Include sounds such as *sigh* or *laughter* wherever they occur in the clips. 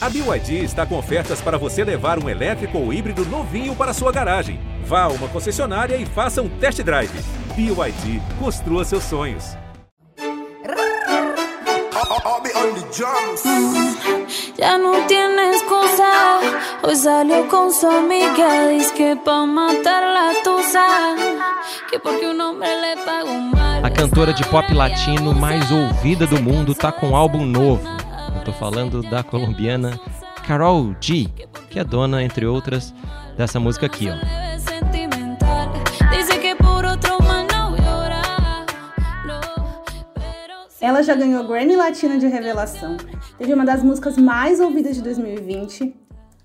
A BYD está com ofertas para você levar um elétrico ou híbrido novinho para sua garagem. Vá a uma concessionária e faça um test drive. BYD, construa seus sonhos. Ya no tiene excusa. Hoy salió con su amiga. Dice que pa' matar la tusa. Que porque un hombre le mal. A cantora de pop latino mais ouvida do mundo tá com um álbum novo. Tô falando da colombiana Carol G, que é dona, entre outras, dessa música aqui, ó. Ela já ganhou Grammy Latino de Revelação, teve uma das músicas mais ouvidas de 2020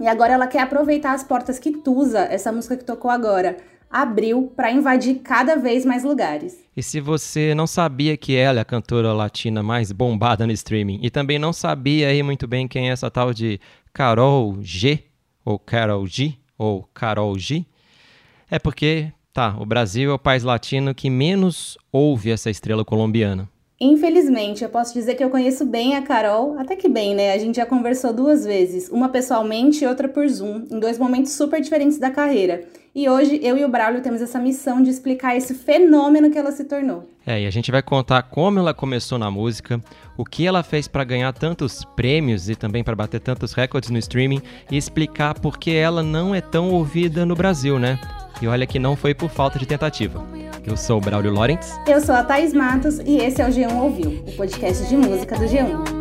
e agora ela quer aproveitar as portas que Tusa, essa música que tocou agora, abriu para invadir cada vez mais lugares. E se você não sabia que ela é a cantora latina mais bombada no streaming e também não sabia aí muito bem quem é essa tal de Carol G, ou Carol G, ou Carol G, é porque, tá, o Brasil é o país latino que menos ouve essa estrela colombiana. Infelizmente, eu posso dizer que eu conheço bem a Carol, até que bem, né? A gente já conversou duas vezes, uma pessoalmente e outra por Zoom, em dois momentos super diferentes da carreira. E hoje eu e o Braulio temos essa missão de explicar esse fenômeno que ela se tornou. É, e a gente vai contar como ela começou na música, o que ela fez para ganhar tantos prêmios e também para bater tantos recordes no streaming e explicar por que ela não é tão ouvida no Brasil, né? E olha que não foi por falta de tentativa. Eu sou o Braulio Lawrence. Eu sou a Thaís Matos e esse é o G1 Ouviu, o podcast de música do G1.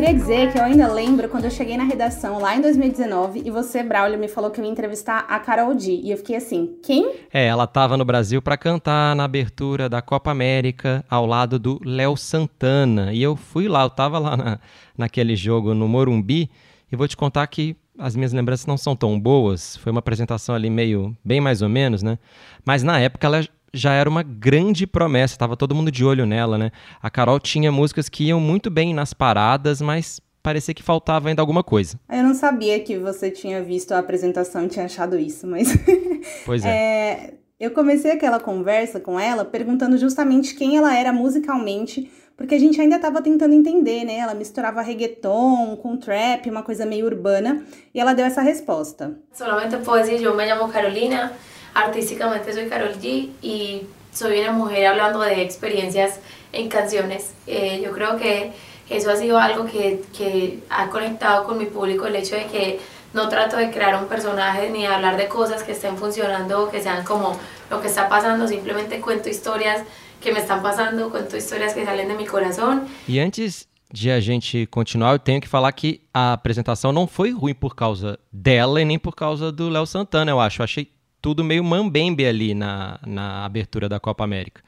Queria dizer que eu ainda lembro quando eu cheguei na redação lá em 2019 e você, Braulio, me falou que eu ia entrevistar a Carol D. E eu fiquei assim, quem? É, ela tava no Brasil para cantar na abertura da Copa América ao lado do Léo Santana. E eu fui lá, eu tava lá na, naquele jogo no Morumbi e vou te contar que as minhas lembranças não são tão boas. Foi uma apresentação ali meio, bem mais ou menos, né? Mas na época ela já era uma grande promessa, tava todo mundo de olho nela, né? A Carol tinha músicas que iam muito bem nas paradas, mas parecia que faltava ainda alguma coisa. Eu não sabia que você tinha visto a apresentação e tinha achado isso, mas. *laughs* Pois é. É, eu comecei aquela conversa com ela perguntando justamente quem ela era musicalmente, porque a gente ainda estava tentando entender, né? Ela misturava reggaeton com trap, uma coisa meio urbana, e ela deu essa resposta. Solamente puedo decir, yo me llamo Carolina, artísticamente soy Carol G y soy una mujer hablando de experiencias en canciones. Eh, yo creo que eso ha sido algo que, que ha conectado con mi público, el hecho de que no trato de crear un personaje ni hablar de cosas que estén funcionando o que sean como lo que está pasando, simplemente cuento historias que me están pasando, cuento historias que salen de mi corazón E antes de a gente continuar, eu tenho que falar que a apresentação não foi ruim por causa dela e nem por causa do Léo Santana, eu acho. Eu achei tudo meio mambembe ali na, na abertura da Copa América.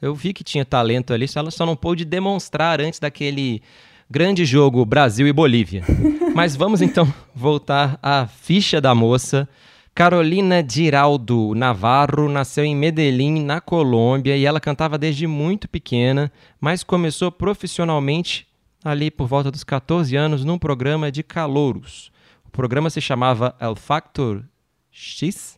Eu vi que tinha talento ali, só ela só não pôde demonstrar antes daquele grande jogo Brasil e Bolívia. *laughs* Mas vamos então voltar à ficha da moça. Carolina Giraldo Navarro nasceu em Medellín, na Colômbia, e ela cantava desde muito pequena, mas começou profissionalmente ali por volta dos 14 anos num programa de calouros. O programa se chamava El Factor X,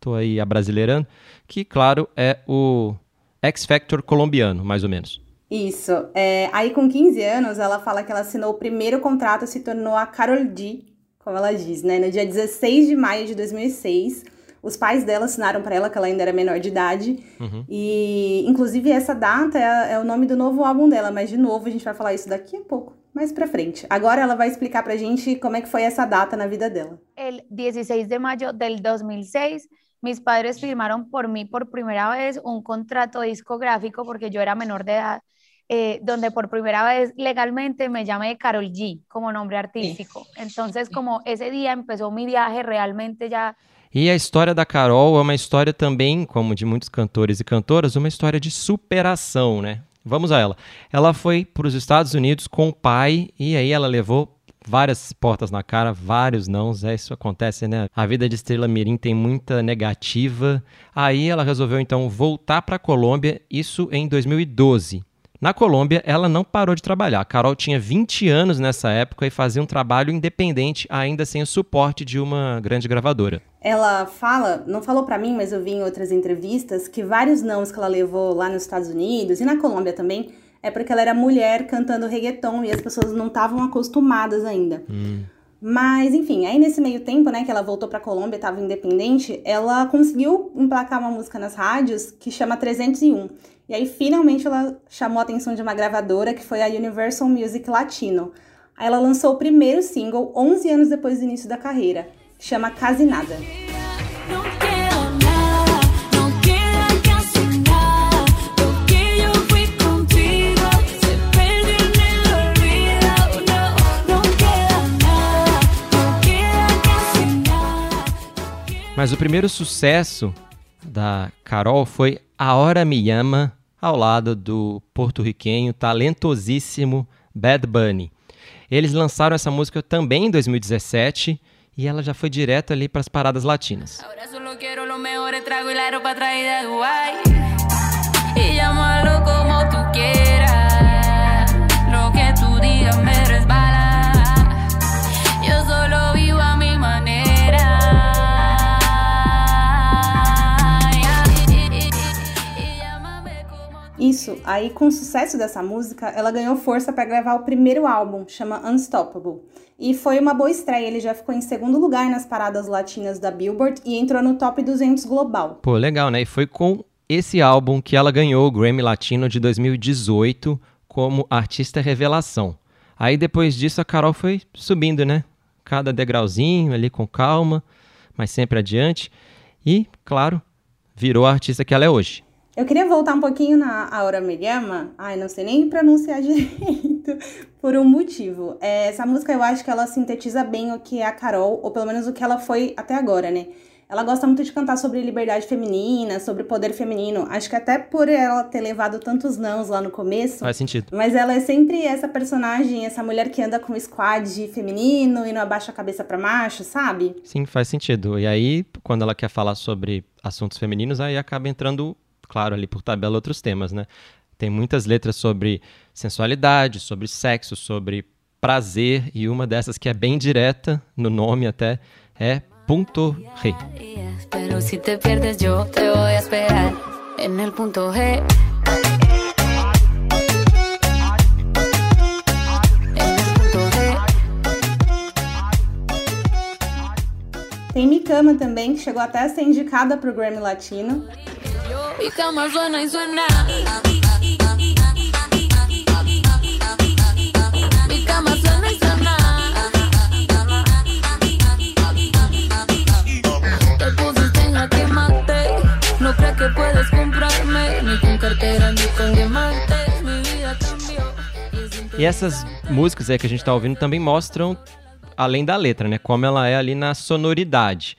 tô aí abrasileirando, que claro é o X Factor colombiano, mais ou menos. Isso. É, aí, com 15 anos, ela fala que ela assinou o primeiro contrato e se tornou a Carol D, como ela diz, né? No dia 16 de maio de 2006. Os pais dela assinaram para ela que ela ainda era menor de idade. E, inclusive, essa data é, é o nome do novo álbum dela. Mas, de novo, a gente vai falar isso daqui a pouco, mais pra frente. Agora ela vai explicar pra gente como é que foi essa data na vida dela. El 16 de mayo del 2006, mis padres firmaron por mí por primera vez un contrato discográfico porque yo era menor de edad, eh, donde por primera vez legalmente me llamé Carol G como nombre artístico. Entonces, como ese día empezó mi viaje realmente ya E a história da Carol é uma história também, como de muitos cantores e cantoras, uma história de superação, né? Vamos a ela. Ela foi para os Estados Unidos com o pai e aí ela levou várias portas na cara, vários nãos. É, isso acontece, né? A vida de Estrela Mirim tem muita negativa. Aí ela resolveu então voltar para a Colômbia, isso em 2012. Na Colômbia, ela não parou de trabalhar. A Carol tinha 20 anos nessa época e fazia um trabalho independente, ainda sem o suporte de uma grande gravadora. Ela fala, não falou para mim, mas eu vi em outras entrevistas, que vários nãos que ela levou lá nos Estados Unidos e na Colômbia também, é porque ela era mulher cantando reggaeton e as pessoas não estavam acostumadas ainda. Hum. Mas, enfim, aí nesse meio tempo, né, que ela voltou pra Colômbia, estava independente, ela conseguiu emplacar uma música nas rádios que chama 301. E aí, finalmente, ela chamou a atenção de uma gravadora, que foi a Universal Music Latino. Aí ela lançou o primeiro single 11 anos depois do início da carreira, que chama Quase Nada. Mas o primeiro sucesso da Carol foi A Hora Me Llama, ao lado do porto-riquenho talentosíssimo Bad Bunny. Eles lançaram essa música também em 2017 e ela já foi direto ali para as paradas latinas. Isso, aí com o sucesso dessa música, ela ganhou força para gravar o primeiro álbum, chama Unstoppable. E foi uma boa estreia, ele já ficou em segundo lugar nas paradas latinas da Billboard e entrou no top 200 global. Pô, legal, né? E foi com esse álbum que ela ganhou o Grammy Latino de 2018 como artista revelação. Aí depois disso a Carol foi subindo, né? Cada degrauzinho ali com calma, mas sempre adiante. E, claro, virou a artista que ela é hoje. Eu queria voltar um pouquinho na Aura Miyama. Ai, não sei nem pronunciar *laughs* direito, por um motivo. É, essa música eu acho que ela sintetiza bem o que é a Carol, ou pelo menos o que ela foi até agora, né? Ela gosta muito de cantar sobre liberdade feminina, sobre poder feminino. Acho que até por ela ter levado tantos nãos lá no começo. Faz sentido. Mas ela é sempre essa personagem, essa mulher que anda com um squad feminino e não abaixa a cabeça para macho, sabe? Sim, faz sentido. E aí, quando ela quer falar sobre assuntos femininos, aí acaba entrando claro, ali por tabela outros temas, né? Tem muitas letras sobre sensualidade, sobre sexo, sobre prazer, e uma dessas que é bem direta, no nome até, é Punto G. Pero si te pierdes yo te voy a esperar en el punto G. Tem Mikama também, que chegou até a ser indicada para o Grammy Latino. Mi cama suena y suena. Cama suena suena. Te que. E essas músicas aí que a gente tá ouvindo também mostram além da letra, né? Como ela é ali na sonoridade.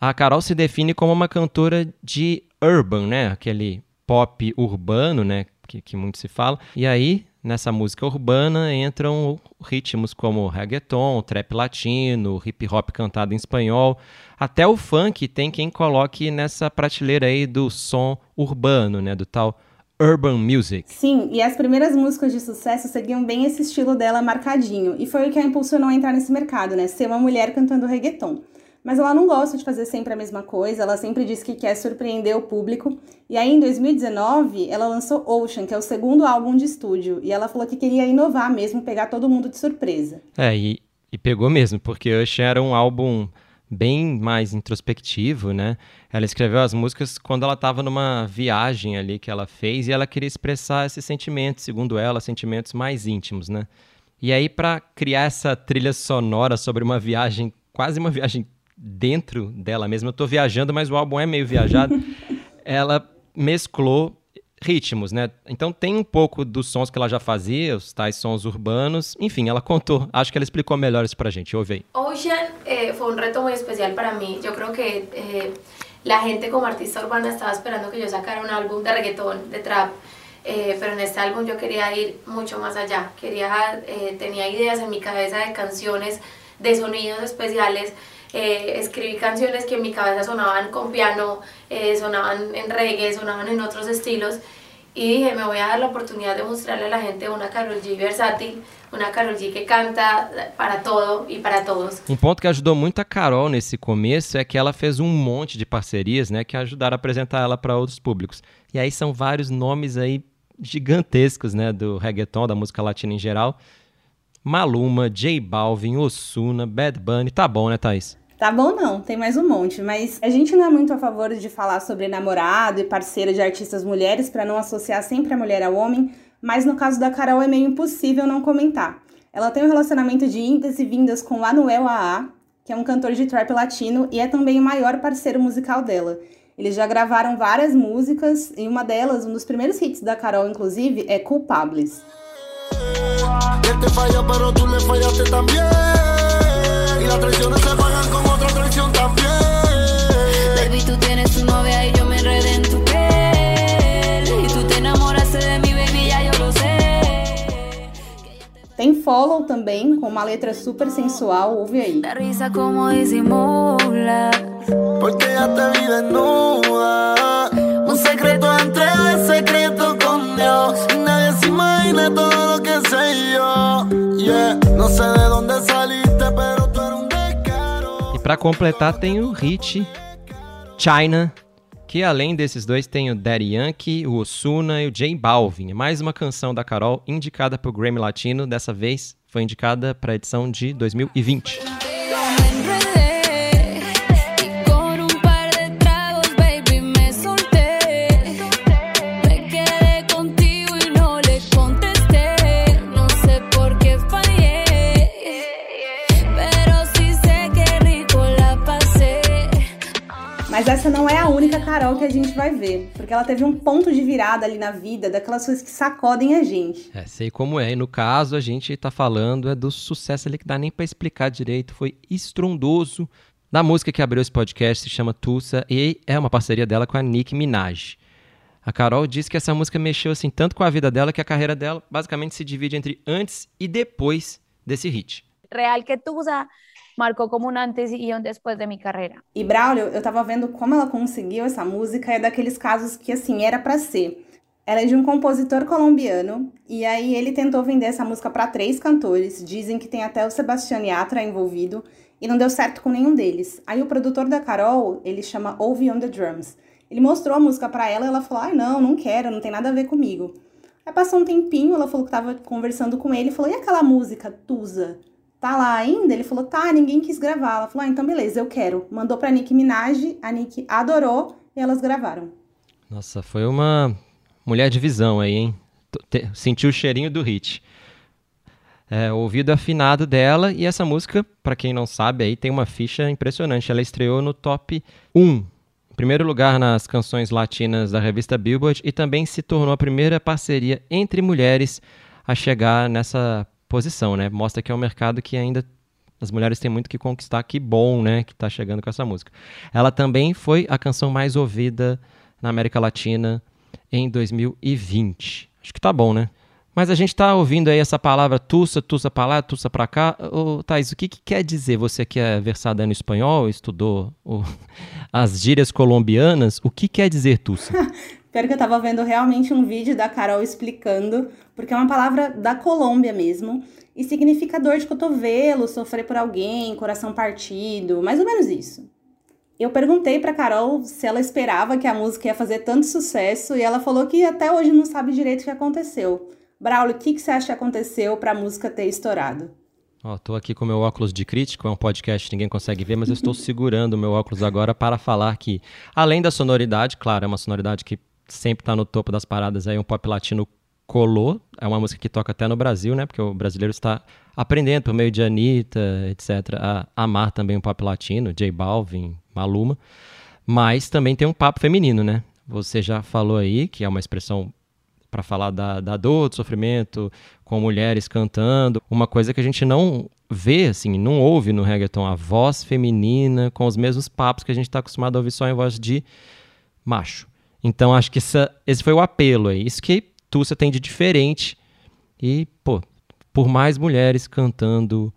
A Carol se define como uma cantora de urban, né? Aquele pop urbano, né? Que, que muito se fala. E aí, nessa música urbana, entram ritmos como reggaeton, trap latino, hip hop cantado em espanhol. Até o funk tem quem coloque nessa prateleira aí do som urbano, né? Do tal urban music. Sim, e as primeiras músicas de sucesso seguiam bem esse estilo dela marcadinho. E foi o que a impulsionou a entrar nesse mercado, né? Ser uma mulher cantando reggaeton. Mas ela não gosta de fazer sempre a mesma coisa, ela sempre diz que quer surpreender o público. E aí, em 2019, ela lançou Ocean, que é o segundo álbum de estúdio. E ela falou que queria inovar mesmo, pegar todo mundo de surpresa. É, e, e pegou mesmo, porque Ocean era um álbum bem mais introspectivo, né? Ela escreveu as músicas quando ela estava numa viagem ali que ela fez e ela queria expressar esses sentimentos, segundo ela, sentimentos mais íntimos, né? E aí para criar essa trilha sonora sobre uma viagem, quase uma viagem dentro dela mesma. Eu tô viajando, mas o álbum é meio viajado. *laughs* ela mesclou ritmos, né? Então tem um pouco dos sons que ela já fazia, os tais sons urbanos. Enfim, ela contou. Acho que ela explicou melhor isso pra gente. Ouve aí. Ocean eh, foi um reto muito especial para mim. Eu creio que eh, la gente como artista urbana estaba esperando que yo sacara un álbum de reggaetón, de trap. Eh, pero en este álbum yo quería ir mucho más allá. Quería, eh, tenía ideas en mi cabeza de canciones, de sonidos especiales. Eh, escribí canciones que en mi cabeza sonaban con piano, eh, sonaban en reggae, sonaban en otros estilos. y dije, me voy a dar la oportunidad de mostrarle a la gente una Carol G versátil, una Carol G que canta para todo e para todos. Um ponto que ajudou muito a Carol nesse começo é que ela fez um monte de parcerias, né, que ajudaram a apresentar ela para outros públicos. E aí são vários nomes aí gigantescos, né, do reggaeton, da música latina em geral. Maluma, J Balvin, Osuna, Bad Bunny, tá bom, né, Thaís? Tá bom não, tem mais um monte, mas a gente não é muito a favor de falar sobre namorado e parceira de artistas mulheres para não associar sempre a mulher ao homem, mas no caso da Carol é meio impossível não comentar. Ela tem um relacionamento de indas e vindas com Lanuel AA, que é um cantor de trap latino e é também o maior parceiro musical dela. Eles já gravaram várias músicas e uma delas, um dos primeiros hits da Carol, inclusive, é Culpables. Las traiciones se pagan con otra traición también. Baby, tú tienes tu novia y yo me enredé en tu piel. Y tú te enamoraste de mi baby, ya yo lo sé. Tem Follow também, com uma letra super sensual, ouve aí. Da risa como disimula. Porque ya te vi desnuda. Un secreto entre secreto con Dios. Y nadie se imagina pero para completar, tem o hit China, que além desses dois tem o Daddy Yankee, o Osuna e o J Balvin. Mais uma canção da Carol indicada para o Grammy Latino, dessa vez foi indicada para edição de 2020. Essa não é a única Carol que a gente vai ver, porque ela teve um ponto de virada ali na vida, daquelas coisas que sacodem a gente. É, sei como é. E no caso, a gente tá falando é do sucesso ali que dá nem para explicar direito, foi estrondoso. Da música que abriu esse podcast se chama Tulsa e é uma parceria dela com a Nicki Minaj. A Carol disse que essa música mexeu assim tanto com a vida dela que a carreira dela basicamente se divide entre antes e depois desse hit. Real que Tusa marcou como um antes e um depois de minha carreira. E Braulio, eu tava vendo como ela conseguiu essa música, é daqueles casos que assim era para ser. Ela é de um compositor colombiano e aí ele tentou vender essa música para três cantores. Dizem que tem até o Sebastián Yatra envolvido e não deu certo com nenhum deles. Aí o produtor da Carol, ele chama Ouve on the Drums. Ele mostrou a música para ela e ela falou: "Ai, não, não quero, não tem nada a ver comigo". Aí passou um tempinho, ela falou que tava conversando com ele e falou: "E aquela música Tusa?" Tá lá ainda? Ele falou, tá, ninguém quis gravar. Ela falou, ah, então beleza, eu quero. Mandou pra Nick Minaj, a Nick adorou e elas gravaram. Nossa, foi uma mulher de visão aí, hein? Sentiu o cheirinho do hit. É, o ouvido afinado dela e essa música, para quem não sabe, aí tem uma ficha impressionante. Ela estreou no top 1, em primeiro lugar nas canções latinas da revista Billboard e também se tornou a primeira parceria entre mulheres a chegar nessa posição, né? Mostra que é um mercado que ainda as mulheres têm muito que conquistar. Que bom, né? Que está chegando com essa música. Ela também foi a canção mais ouvida na América Latina em 2020. Acho que tá bom, né? Mas a gente está ouvindo aí essa palavra tussa, tussa para lá, tussa para cá. Ô, Thais, o que, que, quer dizer? Você que é versada no espanhol, estudou o, *laughs* as gírias colombianas, o que quer dizer tussa? *laughs* Pior que eu tava vendo realmente um vídeo da Carol explicando, porque é uma palavra da Colômbia mesmo, e significa dor de cotovelo, sofrer por alguém, coração partido, mais ou menos isso. Eu perguntei pra Carol se ela esperava que a música ia fazer tanto sucesso, e ela falou que até hoje não sabe direito o que aconteceu. Braulio, o que, que você acha que aconteceu pra música ter estourado? Ó, tô aqui com meu óculos de crítico, é um podcast ninguém consegue ver, mas eu estou segurando o meu óculos agora para falar que, além da sonoridade, claro, é uma sonoridade que sempre tá no topo das paradas aí, um pop latino colou. É uma música que toca até no Brasil, né? Porque o brasileiro está aprendendo por meio de Anitta, etc., a amar também o pop latino, J Balvin, Maluma. Mas também tem um papo feminino, né? Você já falou aí, que é uma expressão para falar da, da dor, do sofrimento, com mulheres cantando. Uma coisa que a gente não vê, assim, não ouve no reggaeton, a voz feminina com os mesmos papos que a gente está acostumado a ouvir só em voz de macho. Então acho que essa, esse foi o apelo aí. Isso que Tussa tem de diferente. E, pô, por mais mulheres cantando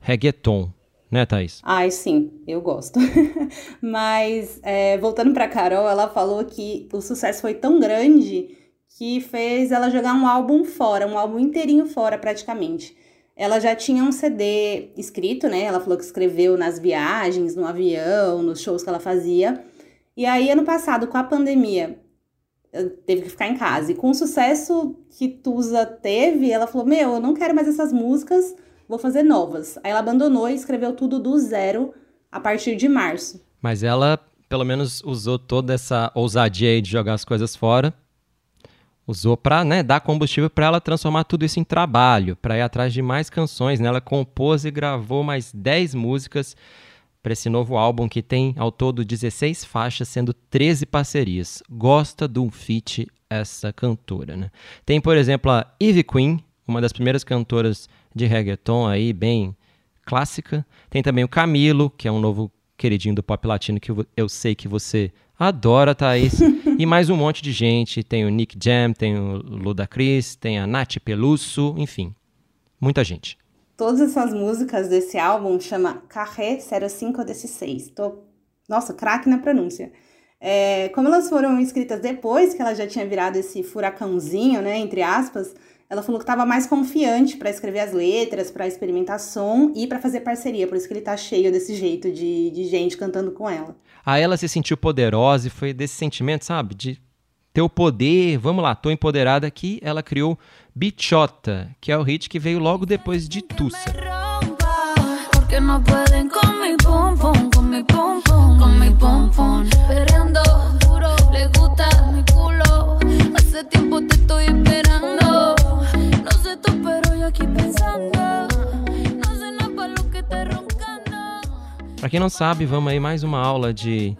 reggaeton, né, Thaís? Ai, sim, eu gosto. *laughs* Mas, é, voltando pra Carol, ela falou que o sucesso foi tão grande que fez ela jogar um álbum fora, um álbum inteirinho fora praticamente. Ela já tinha um CD escrito, né? Ela falou que escreveu nas viagens, no avião, nos shows que ela fazia. E aí, ano passado, com a pandemia, teve que ficar em casa. E com o sucesso que Tusa teve, ela falou: Meu, eu não quero mais essas músicas, vou fazer novas. Aí ela abandonou e escreveu tudo do zero a partir de março. Mas ela, pelo menos, usou toda essa ousadia aí de jogar as coisas fora. Usou para né, dar combustível para ela transformar tudo isso em trabalho, para ir atrás de mais canções. Né? Ela compôs e gravou mais 10 músicas para esse novo álbum que tem ao todo 16 faixas, sendo 13 parcerias. Gosta de um feat essa cantora, né? Tem, por exemplo, a Eve Queen, uma das primeiras cantoras de reggaeton aí, bem clássica. Tem também o Camilo, que é um novo queridinho do pop latino que eu sei que você adora, Thaís. *laughs* e mais um monte de gente. Tem o Nick Jam, tem o Ludacris, tem a Nath Peluso, enfim. Muita gente. Todas essas músicas desse álbum chama Carré 0516. Tô, nossa, craque na pronúncia. É, como elas foram escritas depois que ela já tinha virado esse furacãozinho, né, entre aspas, ela falou que estava mais confiante para escrever as letras, para experimentar som e para fazer parceria. Por isso que ele tá cheio desse jeito de, de gente cantando com ela. Aí ela se sentiu poderosa e foi desse sentimento, sabe, de ter o poder, vamos lá, tô empoderada aqui, ela criou Bichota, que é o hit que veio logo depois de Tussa. Para quem não sabe, vamos aí mais uma aula de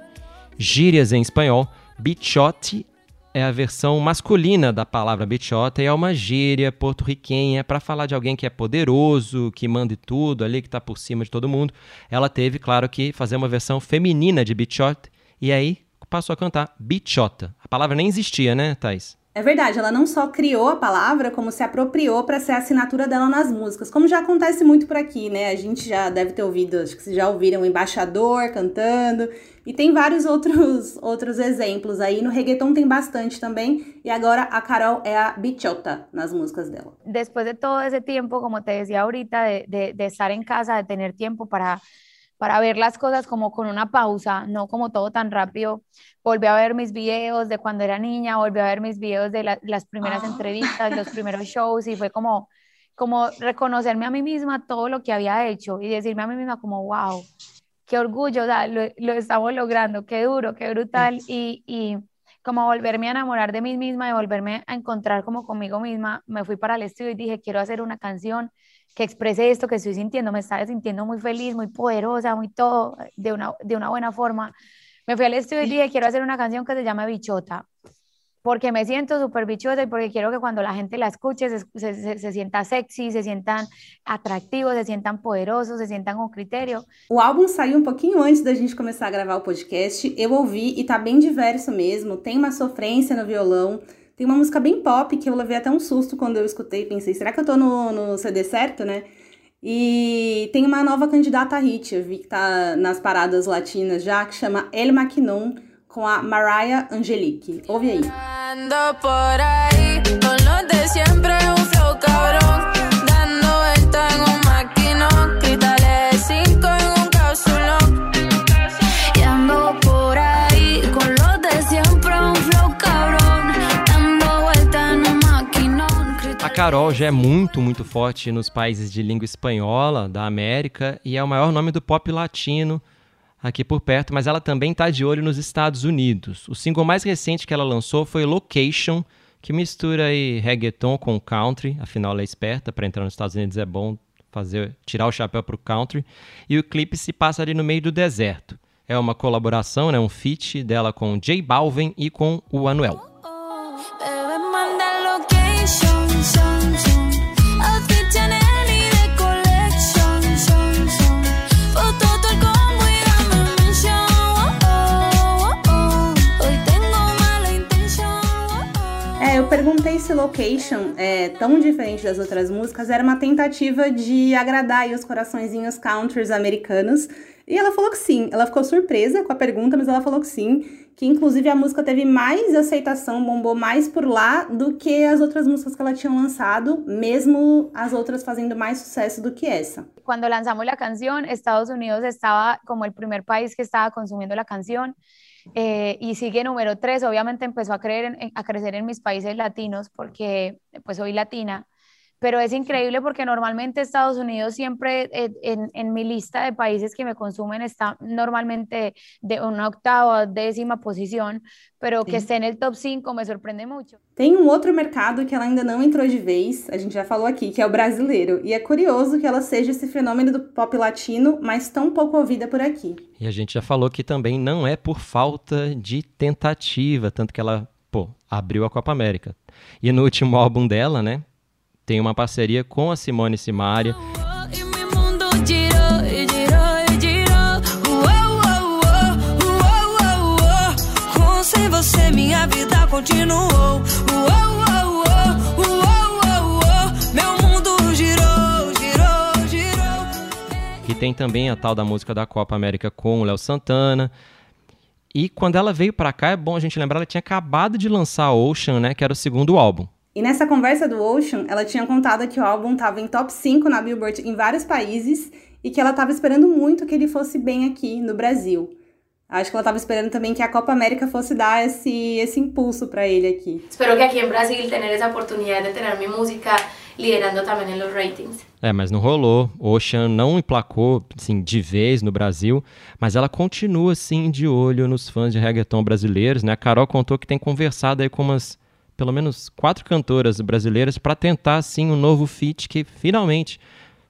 gírias em espanhol. Bichote é a versão masculina da palavra bichota e é uma gíria porto-riquenha para falar de alguém que é poderoso, que manda tudo ali, que está por cima de todo mundo. Ela teve, claro, que fazer uma versão feminina de bichota e aí passou a cantar bichota. A palavra nem existia, né, Thais? É verdade, ela não só criou a palavra, como se apropriou para ser a assinatura dela nas músicas, como já acontece muito por aqui, né? A gente já deve ter ouvido, acho que vocês já ouviram o Embaixador cantando, e tem vários outros, outros exemplos aí. No reggaeton tem bastante também, e agora a Carol é a bichota nas músicas dela. Depois de todo esse tempo, como te decía ahorita, de, de, de estar em casa, de ter tempo para para ver las cosas como con una pausa, no como todo tan rápido. Volví a ver mis videos de cuando era niña, volví a ver mis videos de las primeras ah. entrevistas, los primeros *laughs* shows y fue como, como reconocerme a mí misma todo lo que había hecho y decirme a mí misma como, wow, qué orgullo, lo, lo, estamos logrando, qué duro, qué brutal y, y como volverme a enamorar de mí misma y volverme a encontrar como conmigo misma, me fui para el estudio y dije, quiero hacer una canción que exprese esto que estoy sintiendo, me estaba sintiendo muy feliz, muy poderosa, muy todo, de una, de una buena forma. Me fui al estudio y dije, quiero hacer una canción que se llama Bichota, porque me siento súper bichota y porque quiero que cuando la gente la escuche se, se, se, sienta sexy, se sientan atrativos, se sientan poderosos, se sientan com critério. O álbum saiu um pouquinho antes da gente começar a gravar o podcast. Eu ouvi e tá bem diverso mesmo. Tem uma sofrência no violão, tem uma música bem pop que eu levei até um susto quando eu escutei. Pensei, será que eu tô no, no CD certo, né? E tem uma nova candidata a hit, eu vi que tá nas paradas latinas já, que chama El Maquinon, com a Mariah Angelique. Ouve aí. Ando por aí, con de siempre, Carol já é muito, muito forte nos países de língua espanhola da América e é o maior nome do pop latino aqui por perto, mas ela também está de olho nos Estados Unidos. O single mais recente que ela lançou foi Location, que mistura aí reggaeton com country, afinal ela é esperta, para entrar nos Estados Unidos é bom fazer tirar o chapéu para o country, e o clipe se passa ali no meio do deserto. É uma colaboração, né, um feat dela com J Balvin e com o Anuel. eu perguntei se Location, é, tão diferente das outras músicas, era uma tentativa de agradar os coraçõezinhos countries americanos. E ela falou que sim. Ela ficou surpresa com a pergunta, mas ela falou que sim. Que inclusive a música teve mais aceitação, bombou mais por lá do que as outras músicas que ela tinha lançado, mesmo as outras fazendo mais sucesso do que essa. Quando lançamos a canção, Estados Unidos estava como o primeiro país que estava consumindo a canção. Eh, y sigue número tres, obviamente empezó a, creer a crecer en mis países latinos porque pues soy latina, pero es increíble porque normalmente Estados Unidos siempre eh, en, en, mi lista de países que me consumen está normalmente de una octava, décima posición, pero Sim. que esté no top 5 me surpreende muito. Tem um outro mercado que ela ainda não entrou de vez, a gente já falou aqui, que é o brasileiro. E é curioso que ela seja esse fenômeno do pop latino, mas tão pouco ouvida por aqui. E a gente já falou que também não é por falta de tentativa, tanto que ela, pô, abriu a Copa América. E no último álbum dela, né, tem uma parceria com a Simone Simaria. Sem você minha vida continuou. Que tem também a tal da música da Copa América com o Léo Santana. E quando ela veio para cá, é bom a gente lembrar, ela tinha acabado de lançar Ocean, né, que era o segundo álbum. E nessa conversa do Ocean, ela tinha contado que o álbum estava em top 5 na Billboard em vários países e que ela estava esperando muito que ele fosse bem aqui no Brasil. Acho que ela estava esperando também que a Copa América fosse dar esse, esse impulso para ele aqui. Espero que aqui em Brasil tenha essa oportunidade de ter minha música liderando também nos ratings. É, mas não rolou. Ocean não emplacou assim, de vez no Brasil, mas ela continua assim de olho nos fãs de reggaeton brasileiros, né? A Carol contou que tem conversado aí com umas pelo menos quatro cantoras brasileiras para tentar assim um novo feat que finalmente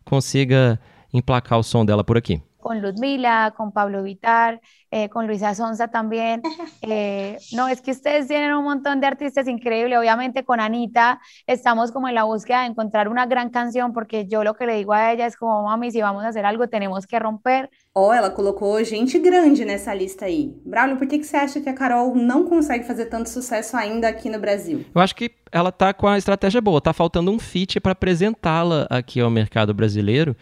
consiga emplacar o som dela por aqui. Com Ludmila, com Pablo Vitar, eh, con Luisa Sonza también. *laughs* Eh, no, es que ustedes tienen un montón de artistas increíbles. Obviamente con Anita estamos como en la búsqueda de encontrar una gran canción, porque yo lo que le digo a ella es como, mami, si vamos a hacer algo, tenemos que romper. Oh, ela colocou gente grande nessa lista aí. Braulio, por que, que você acha que a Carol não consegue fazer tanto sucesso ainda aqui no Brasil? Eu acho que ela tá com a estratégia boa. Tá faltando um feat para apresentá-la aqui ao mercado brasileiro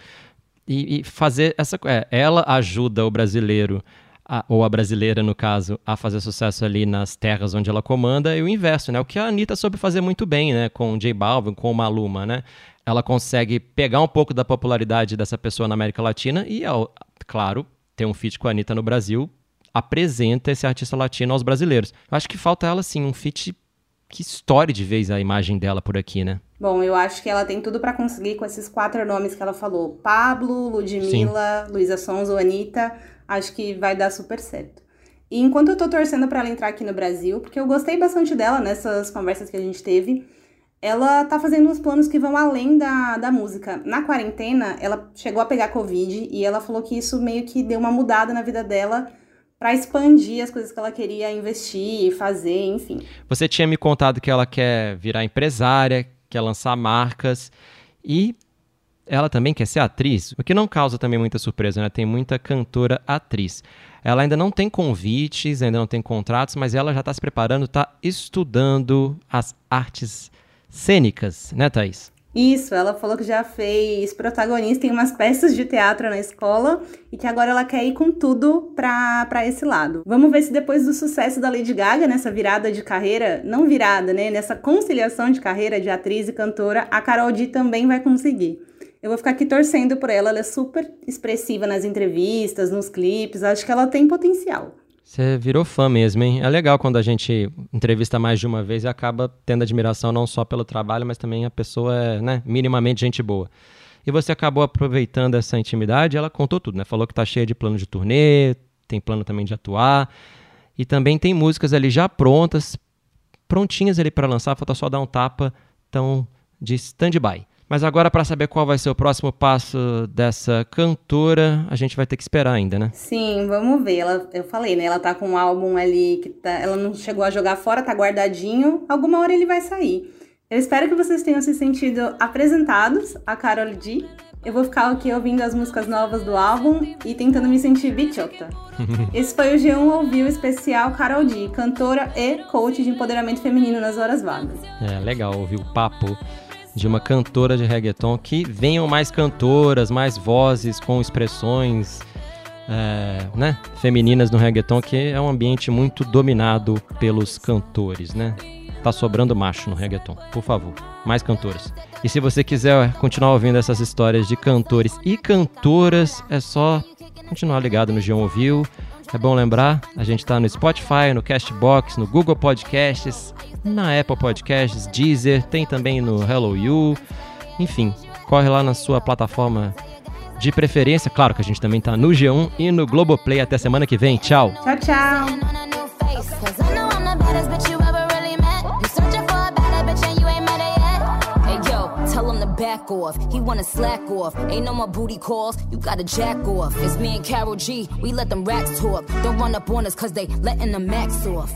e, e fazer essa. É, ela ajuda o brasileiro a, ou a brasileira, no caso, a fazer sucesso ali nas terras onde ela comanda, e o inverso, né? O que a Anitta soube fazer muito bem, né? Com o J Balvin, com o Maluma, né? Ela consegue pegar um pouco da popularidade dessa pessoa na América Latina e, claro, ter um feat com a Anitta no Brasil apresenta esse artista latino aos brasileiros. Eu acho que falta ela, sim, um feat que estoure de vez a imagem dela por aqui, né? Bom, eu acho que ela tem tudo para conseguir com esses quatro nomes que ela falou: Pablo, Ludmilla, Luísa Sonza, Anitta acho que vai dar super certo. E enquanto eu tô torcendo para ela entrar aqui no Brasil, porque eu gostei bastante dela nessas conversas que a gente teve, ela tá fazendo uns planos que vão além da, da música. Na quarentena, ela chegou a pegar Covid e ela falou que isso meio que deu uma mudada na vida dela para expandir as coisas que ela queria investir, fazer, enfim. Você tinha me contado que ela quer virar empresária, quer lançar marcas e ela também quer ser atriz, o que não causa também muita surpresa, né? Tem muita cantora atriz. Ela ainda não tem convites, ainda não tem contratos, mas ela já está se preparando, está estudando as artes cênicas, né, Thaís? Isso, ela falou que já fez protagonista em umas peças de teatro na escola e que agora ela quer ir com tudo para esse lado. Vamos ver se depois do sucesso da Lady Gaga nessa virada de carreira, não virada, né, nessa conciliação de carreira de atriz e cantora, a Carol D também vai conseguir. Eu vou ficar aqui torcendo por ela, ela é super expressiva nas entrevistas, nos clipes, acho que ela tem potencial. Você virou fã mesmo, hein? É legal quando a gente entrevista mais de uma vez e acaba tendo admiração não só pelo trabalho, mas também a pessoa é né, minimamente gente boa. E você acabou aproveitando essa intimidade, ela contou tudo, né? Falou que tá cheia de plano de turnê, tem plano também de atuar, e também tem músicas ali já prontas, prontinhas ali para lançar, falta só dar um tapa, tão de stand-by. Mas agora, para saber qual vai ser o próximo passo dessa cantora, a gente vai ter que esperar ainda, né? Sim, vamos ver. Ela, eu falei, né? Ela tá com um álbum ali que tá, ela não chegou a jogar fora, tá guardadinho. Alguma hora ele vai sair. Eu espero que vocês tenham se sentido apresentados a Carol D. eu vou ficar aqui ouvindo as músicas novas do álbum e tentando me sentir bichota. *laughs* Esse foi o G1 Ouviu especial Carol D, cantora e coach de empoderamento feminino nas horas vagas. É, legal ouvir o papo de uma cantora de reggaeton que venham mais cantoras, mais vozes com expressões é, né, femininas no reggaeton, que é um ambiente muito dominado pelos cantores, né? Tá sobrando macho no reggaeton, por favor, mais cantoras. E se você quiser continuar ouvindo essas histórias de cantores e cantoras, é só continuar ligado no Geon Ouviu. É bom lembrar, a gente está no Spotify, no Castbox, no Google Podcasts, na Apple Podcasts, Deezer, tem também no Hello You. Enfim, corre lá na sua plataforma de preferência. Claro que a gente também está no G1 e no Globoplay. Até semana que vem. Tchau. Tchau, tchau. Back off. He wanna slack off. Ain't no more booty calls. You gotta jack off. It's me and Carol G. We let them racks talk. Don't run up on us cause they letting the max off.